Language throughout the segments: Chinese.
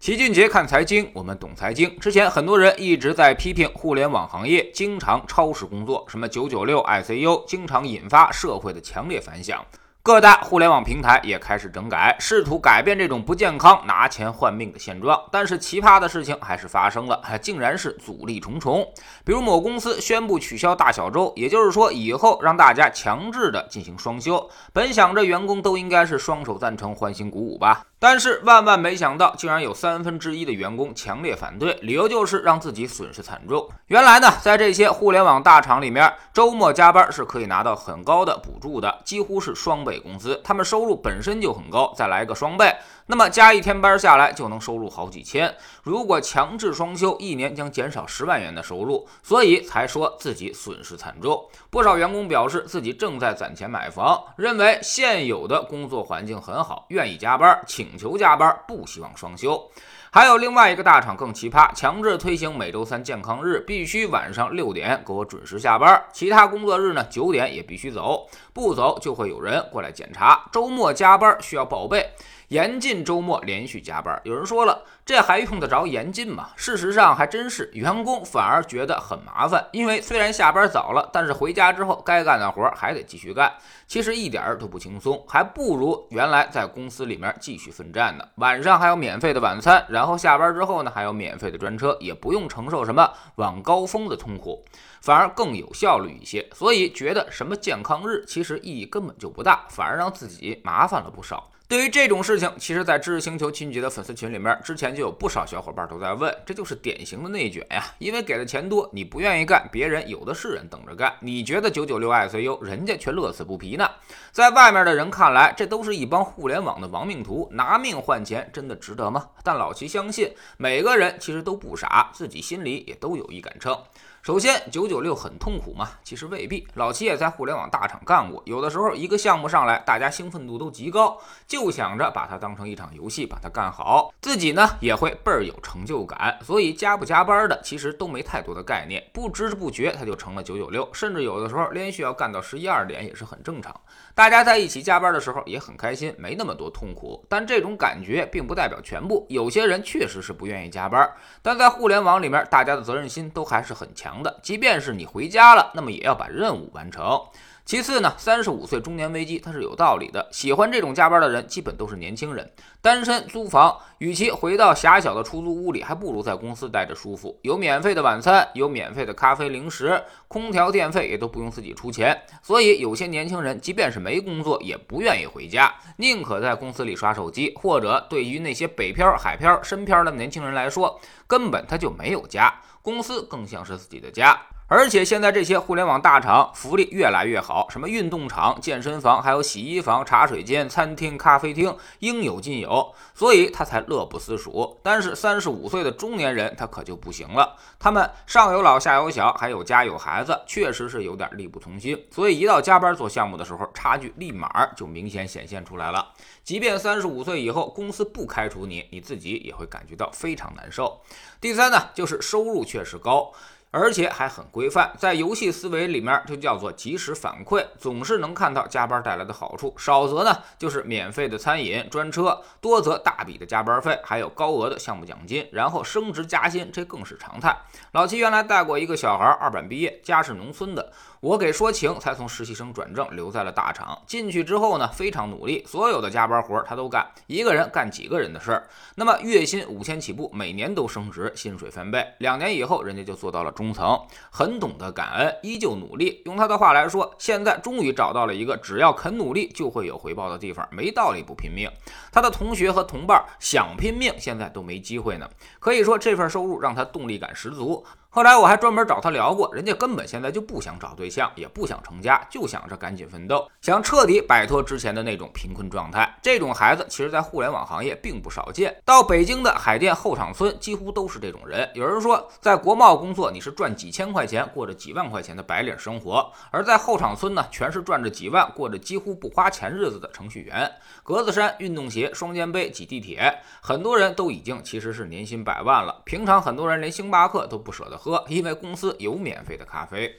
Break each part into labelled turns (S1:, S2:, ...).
S1: 齐俊杰看财经，我们懂财经。之前很多人一直在批评互联网行业经常超时工作，什么九九六、ICU，经常引发社会的强烈反响。各大互联网平台也开始整改，试图改变这种不健康、拿钱换命的现状。但是奇葩的事情还是发生了，竟然是阻力重重。比如某公司宣布取消大小周，也就是说以后让大家强制的进行双休。本想着员工都应该是双手赞成、欢欣鼓舞吧。但是万万没想到，竟然有三分之一的员工强烈反对，理由就是让自己损失惨重。原来呢，在这些互联网大厂里面，周末加班是可以拿到很高的补助的，几乎是双倍工资。他们收入本身就很高，再来个双倍。那么加一天班下来就能收入好几千，如果强制双休，一年将减少十万元的收入，所以才说自己损失惨重。不少员工表示自己正在攒钱买房，认为现有的工作环境很好，愿意加班，请求加班，不希望双休。还有另外一个大厂更奇葩，强制推行每周三健康日，必须晚上六点给我准时下班，其他工作日呢九点也必须走，不走就会有人过来检查。周末加班需要报备。严禁周末连续加班。有人说了，这还用得着严禁吗？事实上还真是，员工反而觉得很麻烦，因为虽然下班早了，但是回家之后该干的活还得继续干，其实一点都不轻松，还不如原来在公司里面继续奋战呢。晚上还有免费的晚餐，然后下班之后呢还有免费的专车，也不用承受什么晚高峰的痛苦，反而更有效率一些。所以觉得什么健康日其实意义根本就不大，反而让自己麻烦了不少。对于这种事情，其实，在知识星球秦杰的粉丝群里面，之前就有不少小伙伴都在问，这就是典型的内卷呀！因为给的钱多，你不愿意干，别人有的是人等着干。你觉得九九六 ICU，人家却乐此不疲呢。在外面的人看来，这都是一帮互联网的亡命徒，拿命换钱，真的值得吗？但老齐相信，每个人其实都不傻，自己心里也都有一杆秤。首先，九九六很痛苦吗？其实未必。老齐也在互联网大厂干过，有的时候一个项目上来，大家兴奋度都极高，就想着把它当成一场游戏，把它干好，自己呢也会倍儿有成就感。所以加不加班的，其实都没太多的概念，不知不觉他就成了九九六，甚至有的时候连续要干到十一二点也是很正常。大家在一起加班的时候也很开心，没那么多痛苦。但这种感觉并不代表全部，有些人确实是不愿意加班，但在互联网里面，大家的责任心都还是很强。的，即便是你回家了，那么也要把任务完成。其次呢，三十五岁中年危机它是有道理的。喜欢这种加班的人，基本都是年轻人，单身租房，与其回到狭小的出租屋里，还不如在公司待着舒服。有免费的晚餐，有免费的咖啡零食，空调电费也都不用自己出钱。所以有些年轻人，即便是没工作，也不愿意回家，宁可在公司里刷手机。或者对于那些北漂、海漂、深漂的年轻人来说，根本他就没有家，公司更像是自己的家。而且现在这些互联网大厂福利越来越好，什么运动场、健身房，还有洗衣房、茶水间、餐厅、咖啡厅，应有尽有，所以他才乐不思蜀。但是三十五岁的中年人他可就不行了，他们上有老下有小，还有家有孩子，确实是有点力不从心。所以一到加班做项目的时候，差距立马就明显显现出来了。即便三十五岁以后公司不开除你，你自己也会感觉到非常难受。第三呢，就是收入确实高。而且还很规范，在游戏思维里面就叫做及时反馈，总是能看到加班带来的好处。少则呢就是免费的餐饮、专车，多则大笔的加班费，还有高额的项目奖金，然后升职加薪，这更是常态。老七原来带过一个小孩，二本毕业，家是农村的。我给说情，才从实习生转正，留在了大厂。进去之后呢，非常努力，所有的加班活他都干，一个人干几个人的事儿。那么月薪五千起步，每年都升职，薪水翻倍。两年以后，人家就做到了中层，很懂得感恩，依旧努力。用他的话来说，现在终于找到了一个只要肯努力就会有回报的地方，没道理不拼命。他的同学和同伴想拼命，现在都没机会呢。可以说，这份收入让他动力感十足。后来我还专门找他聊过，人家根本现在就不想找对，像也不想成家，就想着赶紧奋斗，想彻底摆脱之前的那种贫困状态。这种孩子其实，在互联网行业并不少见。到北京的海淀后厂村，几乎都是这种人。有人说，在国贸工作，你是赚几千块钱，过着几万块钱的白领生活；而在后厂村呢，全是赚着几万，过着几乎不花钱日子的程序员。格子衫、运动鞋、双肩背，挤地铁，很多人都已经其实是年薪百万了。平常很多人连星巴克都不舍得。喝，因为公司有免费的咖啡。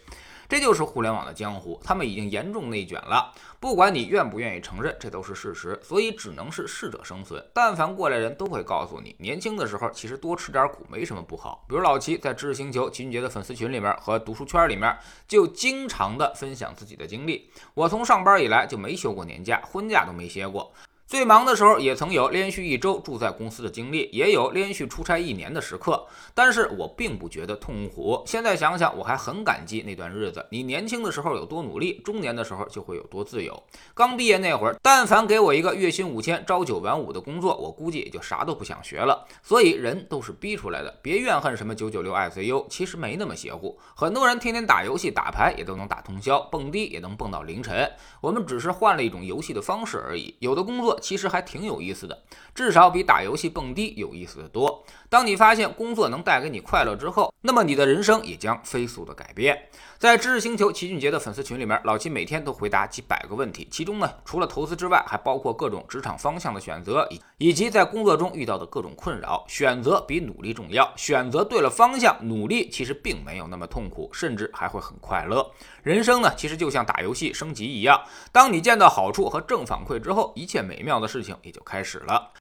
S1: 这就是互联网的江湖，他们已经严重内卷了。不管你愿不愿意承认，这都是事实。所以只能是适者生存。但凡过来人都会告诉你，年轻的时候其实多吃点苦没什么不好。比如老齐在知识星球齐俊杰的粉丝群里面和读书圈里面，就经常的分享自己的经历。我从上班以来就没休过年假，婚假都没歇过。最忙的时候，也曾有连续一周住在公司的经历，也有连续出差一年的时刻。但是我并不觉得痛苦。现在想想，我还很感激那段日子。你年轻的时候有多努力，中年的时候就会有多自由。刚毕业那会儿，但凡给我一个月薪五千、朝九晚五的工作，我估计也就啥都不想学了。所以人都是逼出来的，别怨恨什么九九六 ICU，其实没那么邪乎。很多人天天打游戏、打牌，也都能打通宵，蹦迪也能蹦到凌晨。我们只是换了一种游戏的方式而已。有的工作。其实还挺有意思的，至少比打游戏蹦迪有意思的多。当你发现工作能带给你快乐之后，那么你的人生也将飞速的改变。在知识星球齐俊杰的粉丝群里面，老齐每天都回答几百个问题，其中呢，除了投资之外，还包括各种职场方向的选择，以以及在工作中遇到的各种困扰。选择比努力重要，选择对了方向，努力其实并没有那么痛苦，甚至还会很快乐。人生呢，其实就像打游戏升级一样，当你见到好处和正反馈之后，一切美妙妙的事情也就开始了。